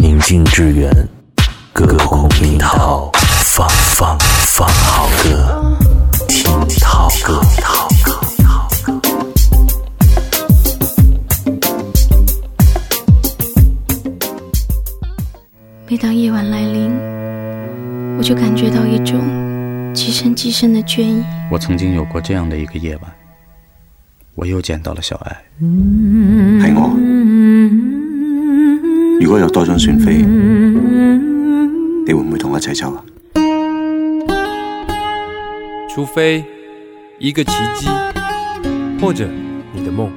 宁静致远，歌空听涛，放放放好歌，听涛歌。每当夜晚来临，我就感觉到一种极深极深的倦意。我曾经有过这样的一个夜晚，我又见到了小爱。陪我。如果有多張船飛，你會唔會同我一齊走啊？除非一個奇蹟，或者你的夢。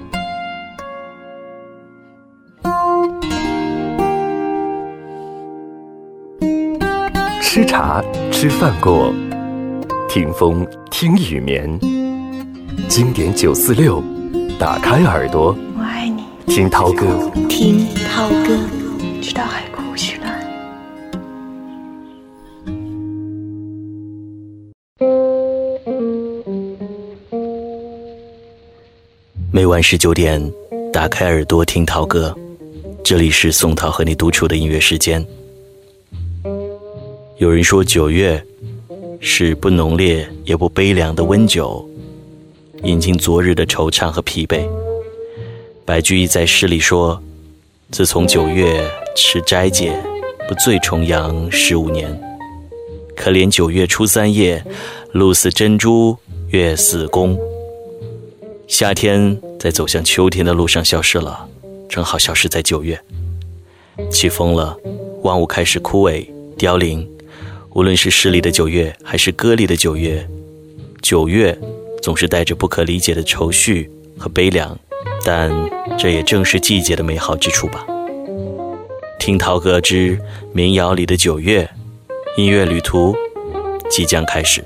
吃茶吃饭过，听风听雨眠。经典九四六，打开耳朵，我爱你，听涛哥。听涛歌。晚十九点，打开耳朵听涛歌，这里是宋涛和你独处的音乐时间。有人说九月是不浓烈也不悲凉的温酒，饮尽昨日的惆怅和疲惫。白居易在诗里说：“自从九月吃斋戒，不醉重阳十五年。可怜九月初三夜，露似真珠，月似弓。”夏天在走向秋天的路上消失了，正好消失在九月。起风了，万物开始枯萎凋零。无论是诗里的九月，还是歌里的九月，九月总是带着不可理解的愁绪和悲凉，但这也正是季节的美好之处吧。听涛歌之民谣里的九月，音乐旅途即将开始。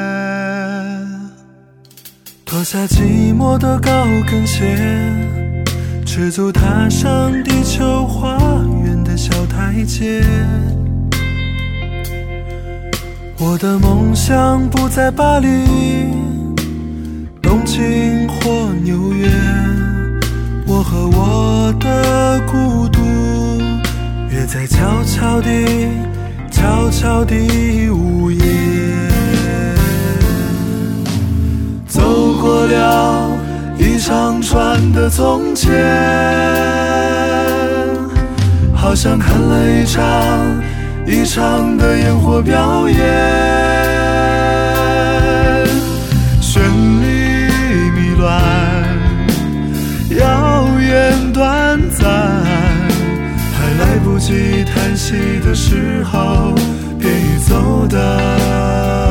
脱下寂寞的高跟鞋，赤足踏上地球花园的小台阶。我的梦想不在巴黎、东京或纽约，我和我的孤独约在悄悄地、悄悄地午夜。过了一长串的从前，好像看了一场一场的烟火表演，绚丽迷乱，遥远短暂，还来不及叹息的时候，便已走得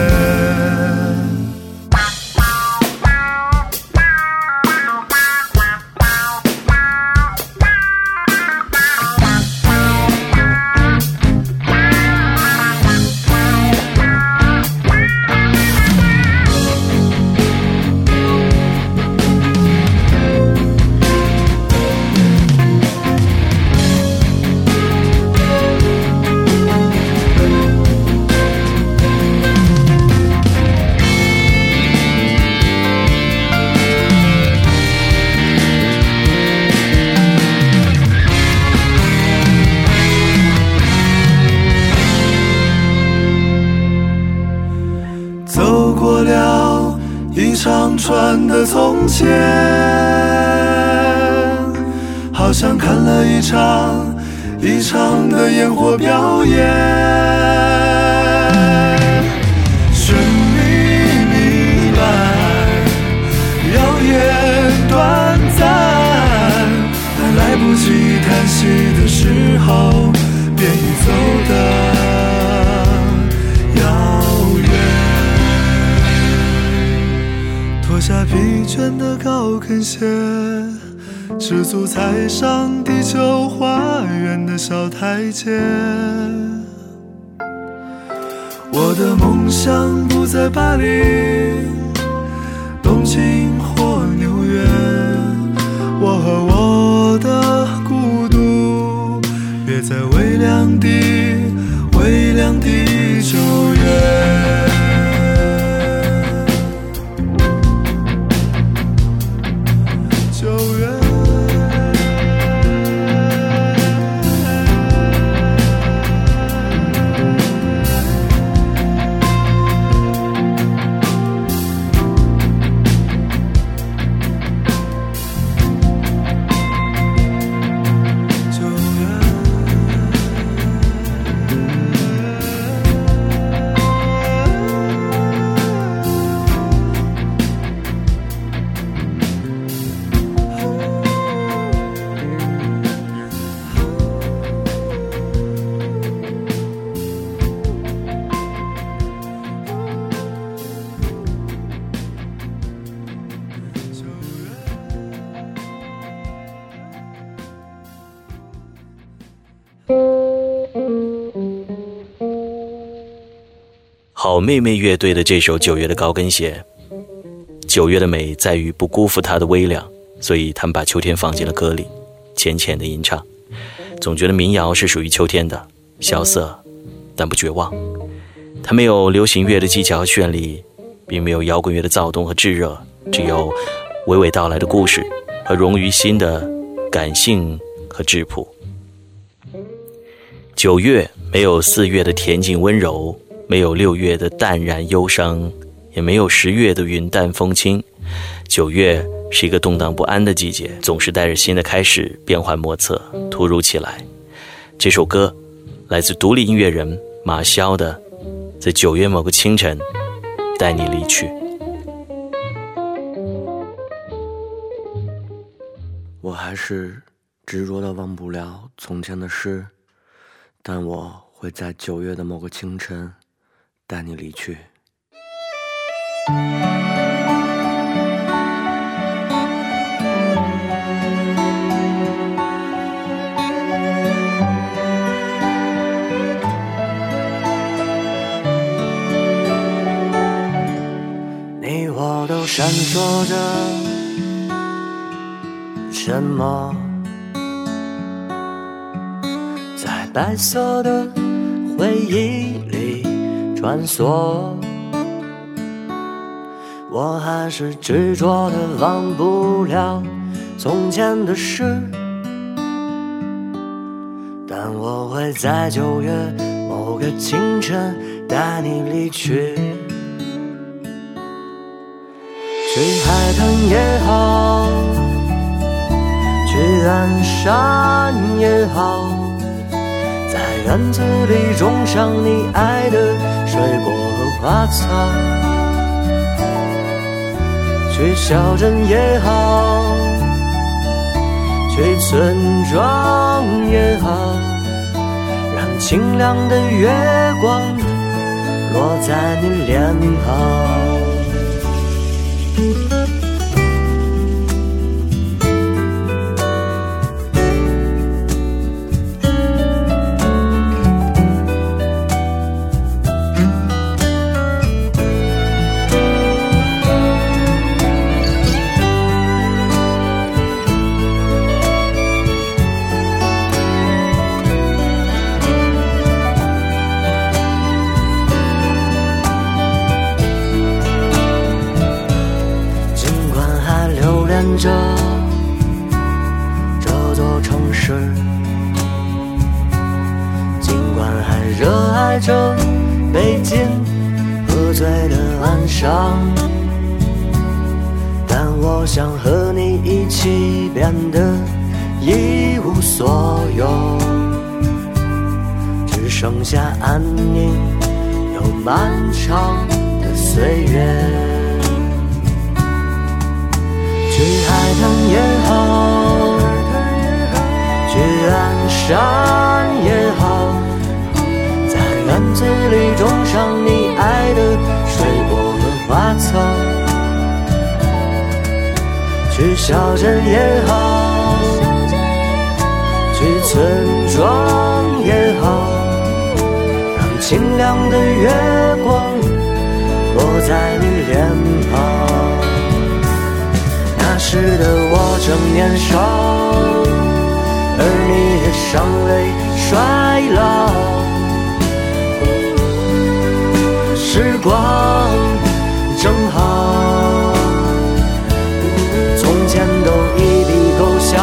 的从前，好像看了一场一场的烟火表演。绚丽迷乱，耀眼短暂，还来不及叹息的时候，便已走得。下疲倦的高跟鞋，赤足踩上地球花园的小台阶。我的梦想不在巴黎、好妹妹乐队的这首《九月的高跟鞋》，九月的美在于不辜负它的微凉，所以他们把秋天放进了歌里，浅浅的吟唱。总觉得民谣是属于秋天的，萧瑟，但不绝望。它没有流行乐的技巧和绚丽，并没有摇滚乐的躁动和炙热，只有娓娓道来的故事和融于心的感性和质朴。九月没有四月的恬静温柔。没有六月的淡然忧伤，也没有十月的云淡风轻。九月是一个动荡不安的季节，总是带着新的开始，变幻莫测，突如其来。这首歌来自独立音乐人马潇的《在九月某个清晨带你离去》。我还是执着的忘不了从前的事，但我会在九月的某个清晨。带你离去。你我都闪烁着什么，在白色的回忆。穿梭，我还是执着的忘不了从前的事，但我会在九月某个清晨带你离去，去海滩也好，去岸山也好。在院子里种上你爱的水果和花草，去小镇也好，去村庄也好，让清凉的月光落在你脸庞。剩下安宁又漫长的岁月。去海滩也好，去岸山也好，在院子里种上你爱的水果和花草。去小镇也好，去村庄也好，清亮的月光落在你脸庞。那时的我正年少，而你也尚未衰老。时光正好。从前都一笔勾销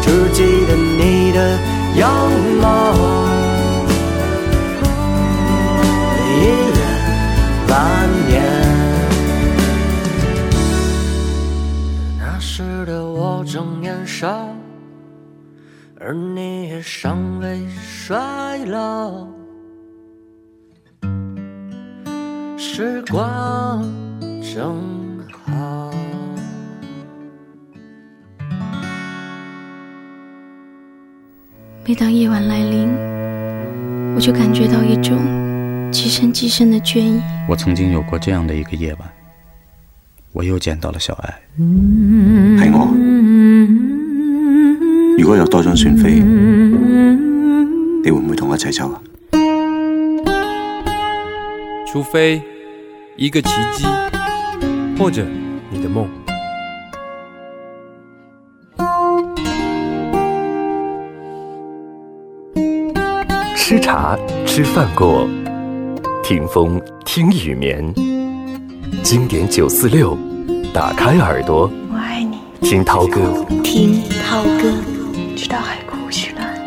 只记得你的样貌，一眼万年。那时的我正年少，而你也尚未衰老。时光正好。每当夜晚来临，我就感觉到一种极深极深的倦意。我曾经有过这样的一个夜晚，我又见到了小爱。系我。如果有多张船飞，你会唔会同我一齐走啊？除非一个奇迹，或者你的梦。吃茶吃饭过，听风听雨眠。经典九四六，打开耳朵，我爱你。听涛哥，听涛哥，直到海枯石烂。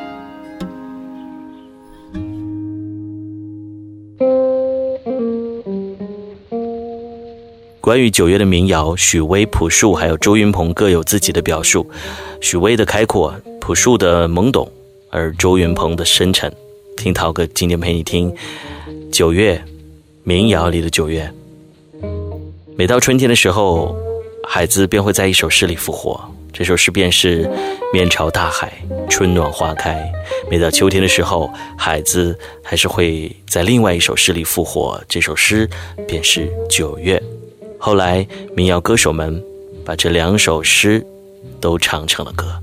关于九月的民谣，许巍、朴树还有周云鹏各有自己的表述。许巍的开阔，朴树的懵懂，而周云鹏的深沉。听涛哥今天陪你听九月民谣里的九月。每到春天的时候，海子便会在一首诗里复活。这首诗便是“面朝大海，春暖花开”。每到秋天的时候，海子还是会在另外一首诗里复活。这首诗便是“九月”。后来，民谣歌手们把这两首诗都唱成了歌。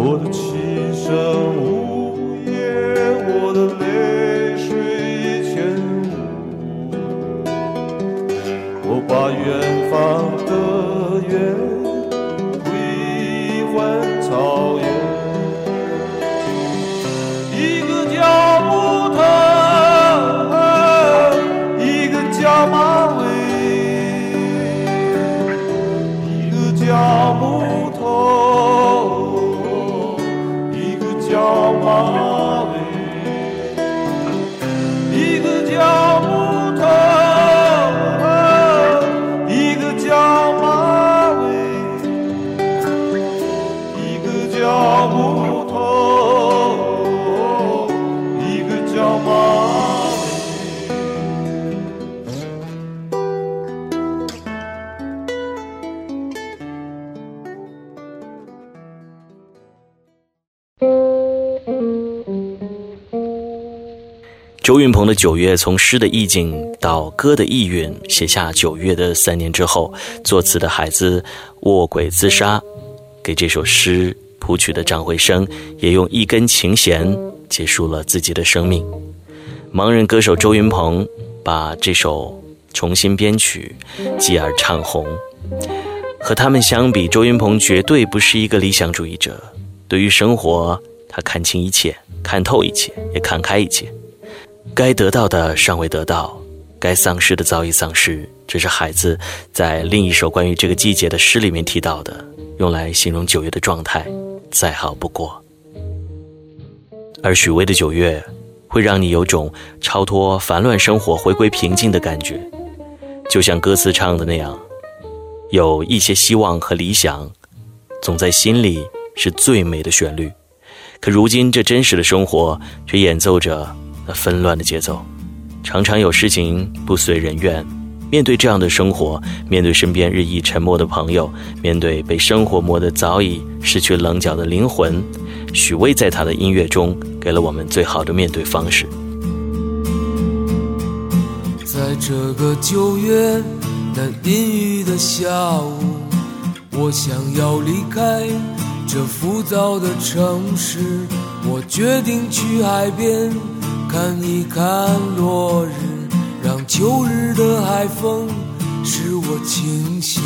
我的情的《九月》从诗的意境到歌的意蕴，写下九月的三年之后，作词的海子卧轨自杀，给这首诗谱曲的张惠生也用一根琴弦结束了自己的生命。盲人歌手周云鹏把这首重新编曲，继而唱红。和他们相比，周云鹏绝对不是一个理想主义者。对于生活，他看清一切，看透一切，也看开一切。该得到的尚未得到，该丧失的早已丧失。这是海子在另一首关于这个季节的诗里面提到的，用来形容九月的状态，再好不过。而许巍的九月，会让你有种超脱烦乱生活、回归平静的感觉，就像歌词唱的那样，有一些希望和理想，总在心里是最美的旋律。可如今这真实的生活，却演奏着那纷乱的节奏，常常有事情不随人愿。面对这样的生活，面对身边日益沉默的朋友，面对被生活磨得早已失去棱角的灵魂，许巍在他的音乐中给了我们最好的面对方式。在这个九月那阴雨的下午，我想要离开。这浮躁的城市，我决定去海边看一看落日，让秋日的海风使我清醒。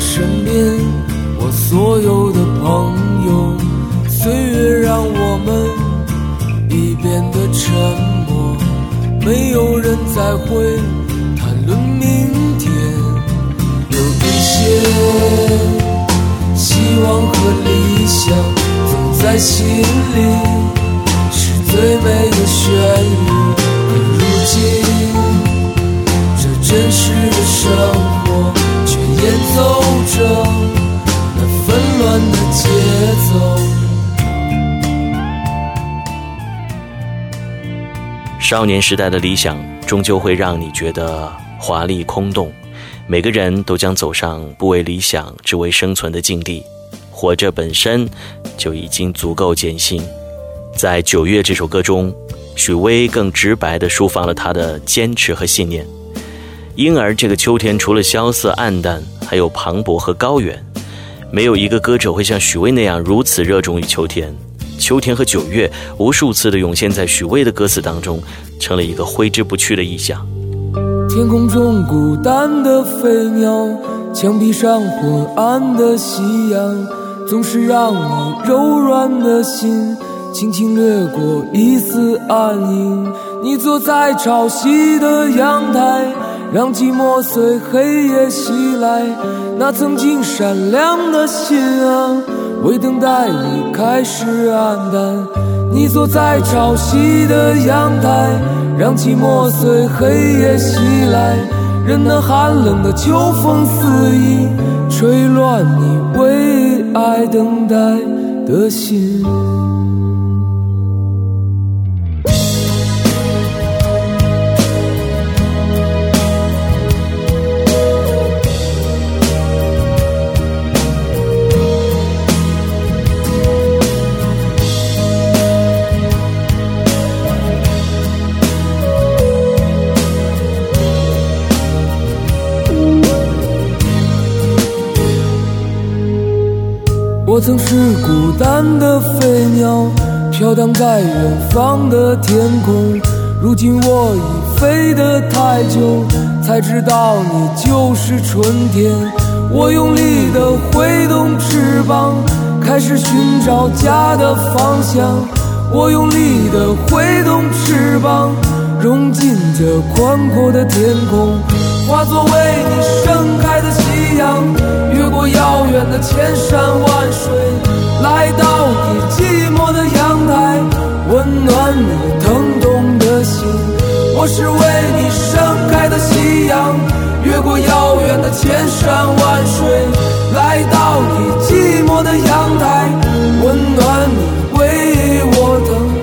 身边，我所有的朋友，岁月让我们已变得沉默，没有人再会谈论明天。有一些希望和理想，总在心里，是最美的旋律。可如今，这真实的生活。节奏着那纷乱的节奏少年时代的理想，终究会让你觉得华丽空洞。每个人都将走上不为理想，只为生存的境地。活着本身就已经足够艰辛。在《九月》这首歌中，许巍更直白地抒发了他的坚持和信念。因而，这个秋天除了萧瑟暗淡，还有磅礴和高远。没有一个歌者会像许巍那样如此热衷于秋天。秋天和九月无数次的涌现在许巍的歌词当中，成了一个挥之不去的意象。天空中孤单的飞鸟，墙壁上昏暗的夕阳，总是让你柔软的心轻轻掠过一丝暗影。你坐在潮汐的阳台，让寂寞随黑夜袭来，那曾经闪亮的心啊。为等待你开始黯淡，你坐在朝夕的阳台，让寂寞随黑夜袭来，任那寒冷的秋风肆意吹乱你为爱等待的心。我曾是孤单的飞鸟，飘荡在远方的天空。如今我已飞得太久，才知道你就是春天。我用力地挥动翅膀，开始寻找家的方向。我用力地挥动翅膀，融进这宽阔的天空，化作为你盛开的夕阳。越过遥远的千山万水，来到你寂寞的阳台，温暖你疼痛的心。我是为你盛开的夕阳，越过遥远的千山万水，来到你寂寞的阳台，温暖你为我疼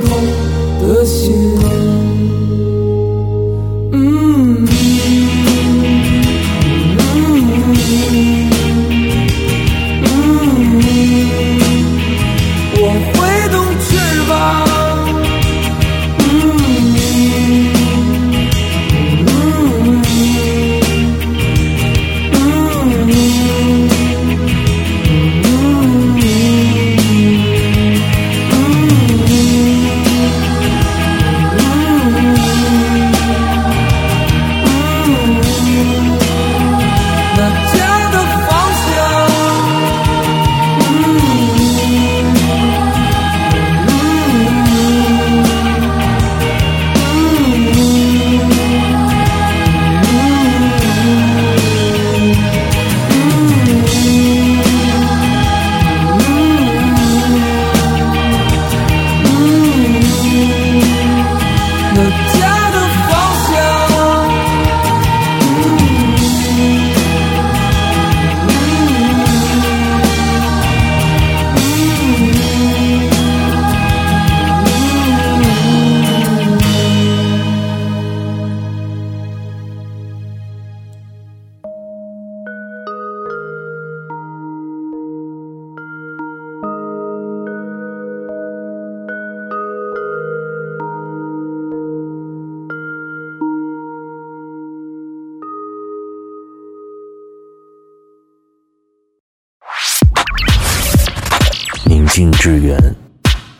宁静致远，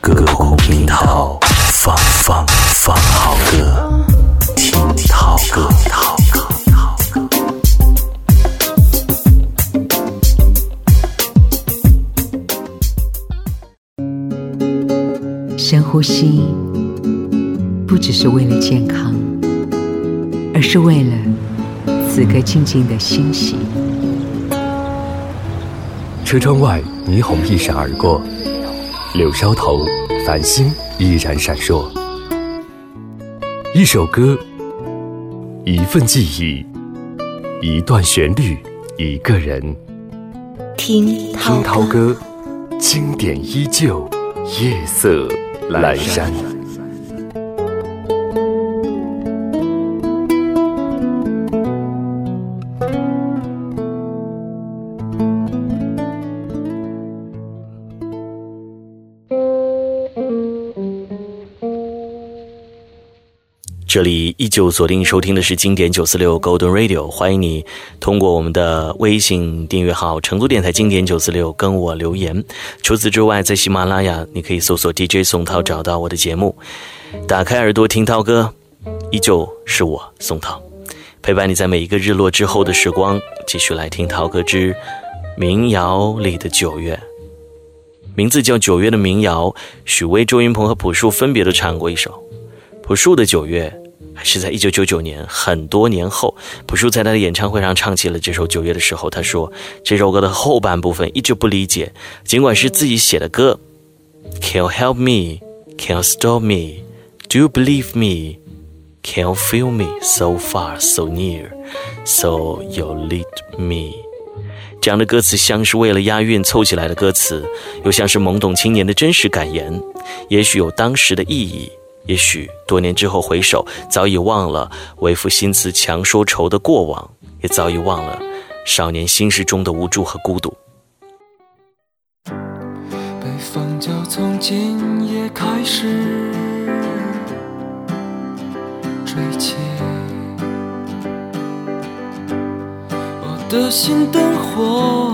歌空听涛，放放放好歌，听涛歌深呼吸，不只是为了健康，而是为了此刻静静的欣喜。车窗外，霓虹一闪而过，柳梢头，繁星依然闪烁。一首歌，一份记忆，一段旋律，一个人。听听涛歌，经典依旧，夜色阑珊。这里依旧锁定收听的是经典九四六 Golden Radio，欢迎你通过我们的微信订阅号“成都电台经典九四六”跟我留言。除此之外，在喜马拉雅你可以搜索 DJ 宋涛找到我的节目，打开耳朵听涛歌，依旧是我宋涛，陪伴你在每一个日落之后的时光。继续来听涛歌之民谣里的九月，名字叫《九月》的民谣，许巍、周云鹏和朴树分别都唱过一首。朴树的《九月》是在一九九九年，很多年后，朴树在他的演唱会上唱起了这首《九月》的时候，他说这首歌的后半部分一直不理解，尽管是自己写的歌。Can you help me? Can you stop me, do you believe me? Can you feel me so far, so near, so you lead me. 这样的歌词像是为了押韵凑起来的歌词，又像是懵懂青年的真实感言，也许有当时的意义。也许多年之后回首，早已忘了为赋新词强说愁的过往，也早已忘了少年心事中的无助和孤独。北风就从今夜开始吹起，我的心灯火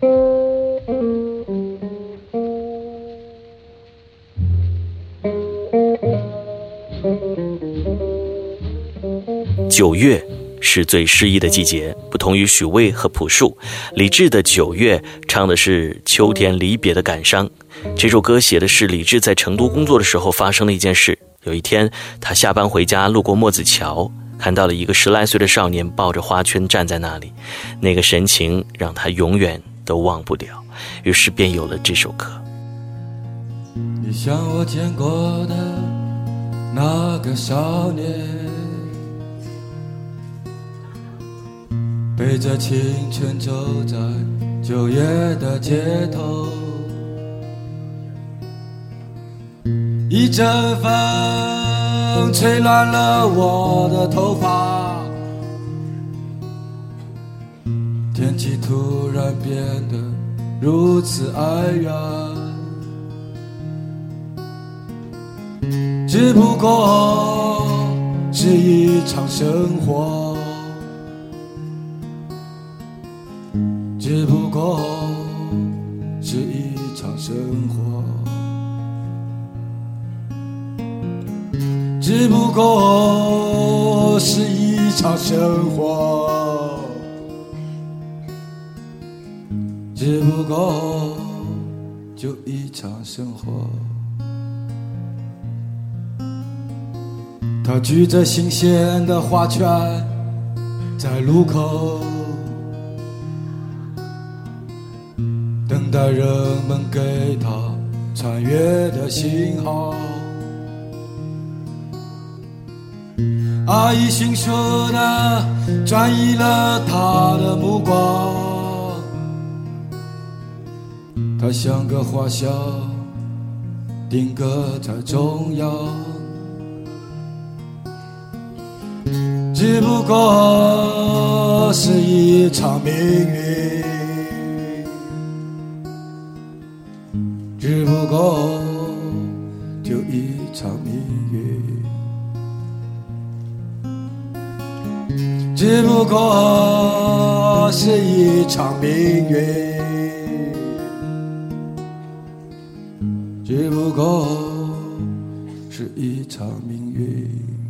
九月是最诗意的季节，不同于许巍和朴树，李志的《九月》唱的是秋天离别的感伤。这首歌写的是李志在成都工作的时候发生的一件事。有一天，他下班回家，路过墨子桥，看到了一个十来岁的少年抱着花圈站在那里，那个神情让他永远都忘不了。于是便有了这首歌。你像我见过的那个少年，背着青春走在九月的街头，一阵风吹乱了我的头发，天气突然变得如此哀怨。只不过是一场生活，只不过是一场生活，只不过是一场生活，只不过就一场生活。他举着新鲜的花圈，在路口等待人们给他穿越的信号。阿姨迅速的转移了他的目光，它像个花销，定格在中央。只不过是一场命运，只不过就一场命运，只不过是一场命运。只不过是一场命运。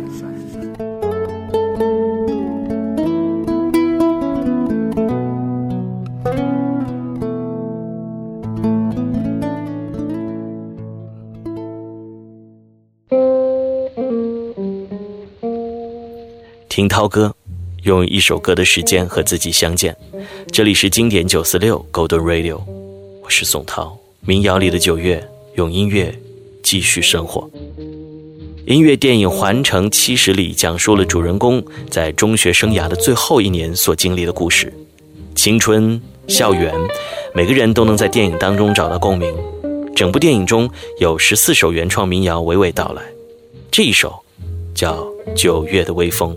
涛哥，用一首歌的时间和自己相见。这里是经典九四六 Golden Radio，我是宋涛。民谣里的九月，用音乐继续生活。音乐电影《环城七十里》讲述了主人公在中学生涯的最后一年所经历的故事，青春、校园，每个人都能在电影当中找到共鸣。整部电影中有十四首原创民谣娓娓道来，这一首叫《九月的微风》。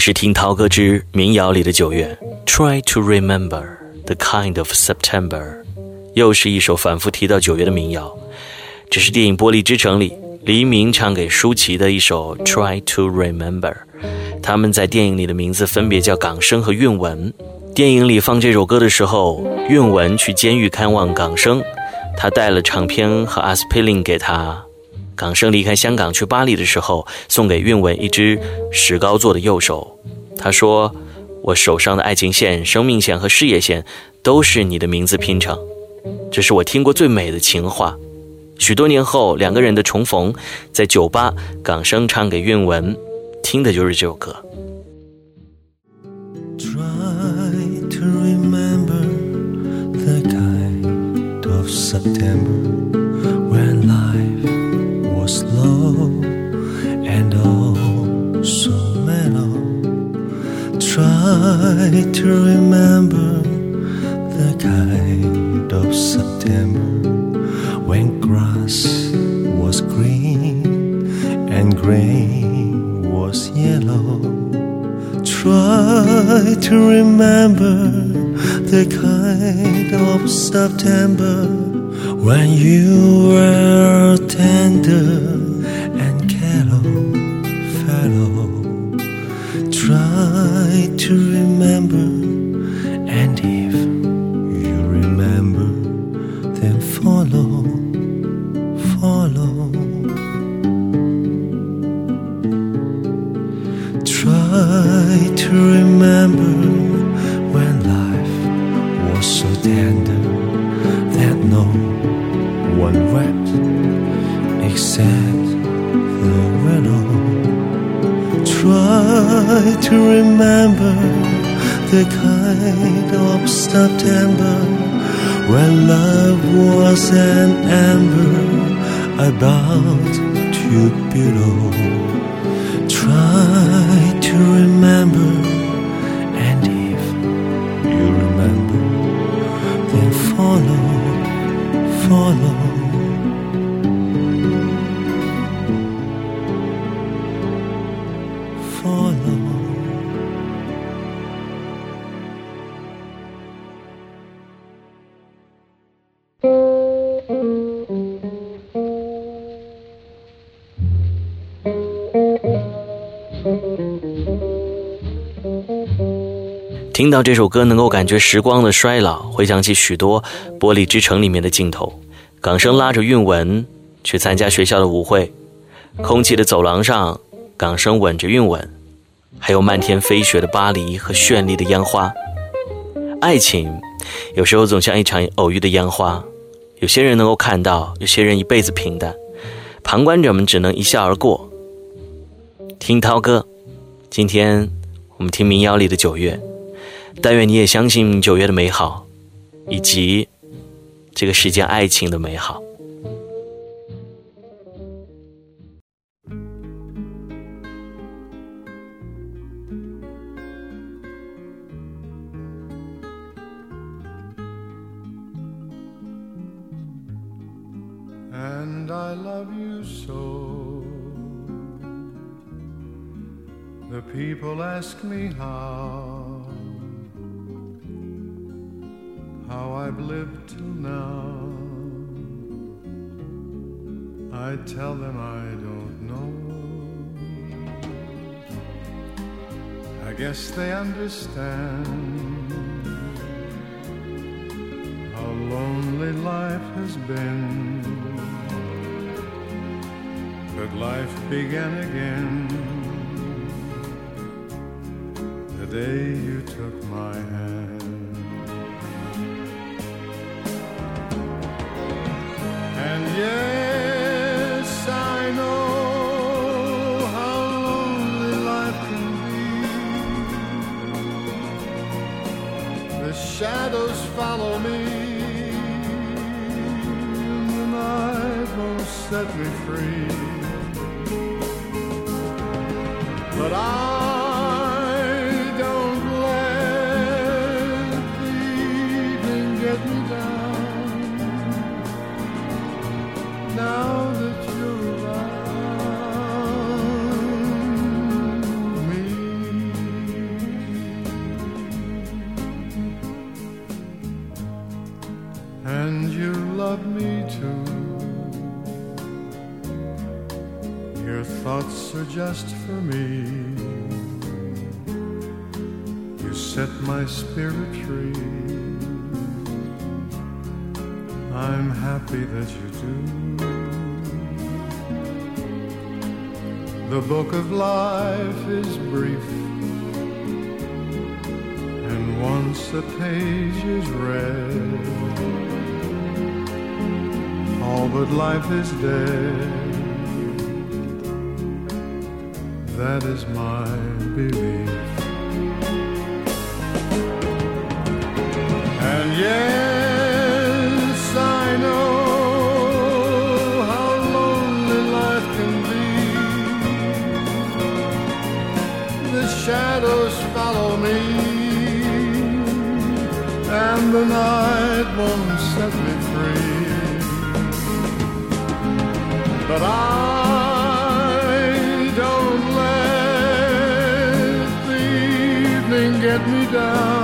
是听涛哥之民谣里的九月，Try to remember the kind of September，又是一首反复提到九月的民谣。这是电影《玻璃之城》里黎明唱给舒淇的一首 Try to remember。他们在电影里的名字分别叫港生和韵文。电影里放这首歌的时候，韵文去监狱看望港生，他带了唱片和阿司匹林给他。港生离开香港去巴黎的时候，送给韵文一只石膏做的右手。他说：“我手上的爱情线、生命线和事业线，都是你的名字拼成。”这是我听过最美的情话。许多年后，两个人的重逢，在酒吧，港生唱给韵文，听的就是这首歌。try to remember and oh so mellow. Try to remember the kind of September when grass was green and grain was yellow. Try to remember the kind of September when you were tender 听到这首歌，能够感觉时光的衰老，回想起许多《玻璃之城》里面的镜头。港生拉着韵文去参加学校的舞会，空气的走廊上，港生吻着韵文，还有漫天飞雪的巴黎和绚丽的烟花。爱情有时候总像一场偶遇的烟花，有些人能够看到，有些人一辈子平淡，旁观者们只能一笑而过。听涛哥，今天我们听民谣里的九月。但愿你也相信九月的美好，以及这个世间爱情的美好。and I love you so. The people ask me how, how I've lived till now. I tell them I don't know. I guess they understand how lonely life has been. But life began again the day you took my hand. Follow me, the night won't set me free. But I just for me. You set my spirit free. I'm happy that you do. The book of life is brief, and once a page is read, all but life is dead. That is my belief. And yes, I know how lonely life can be. The shadows follow me, and the night won't set me free. But I me down.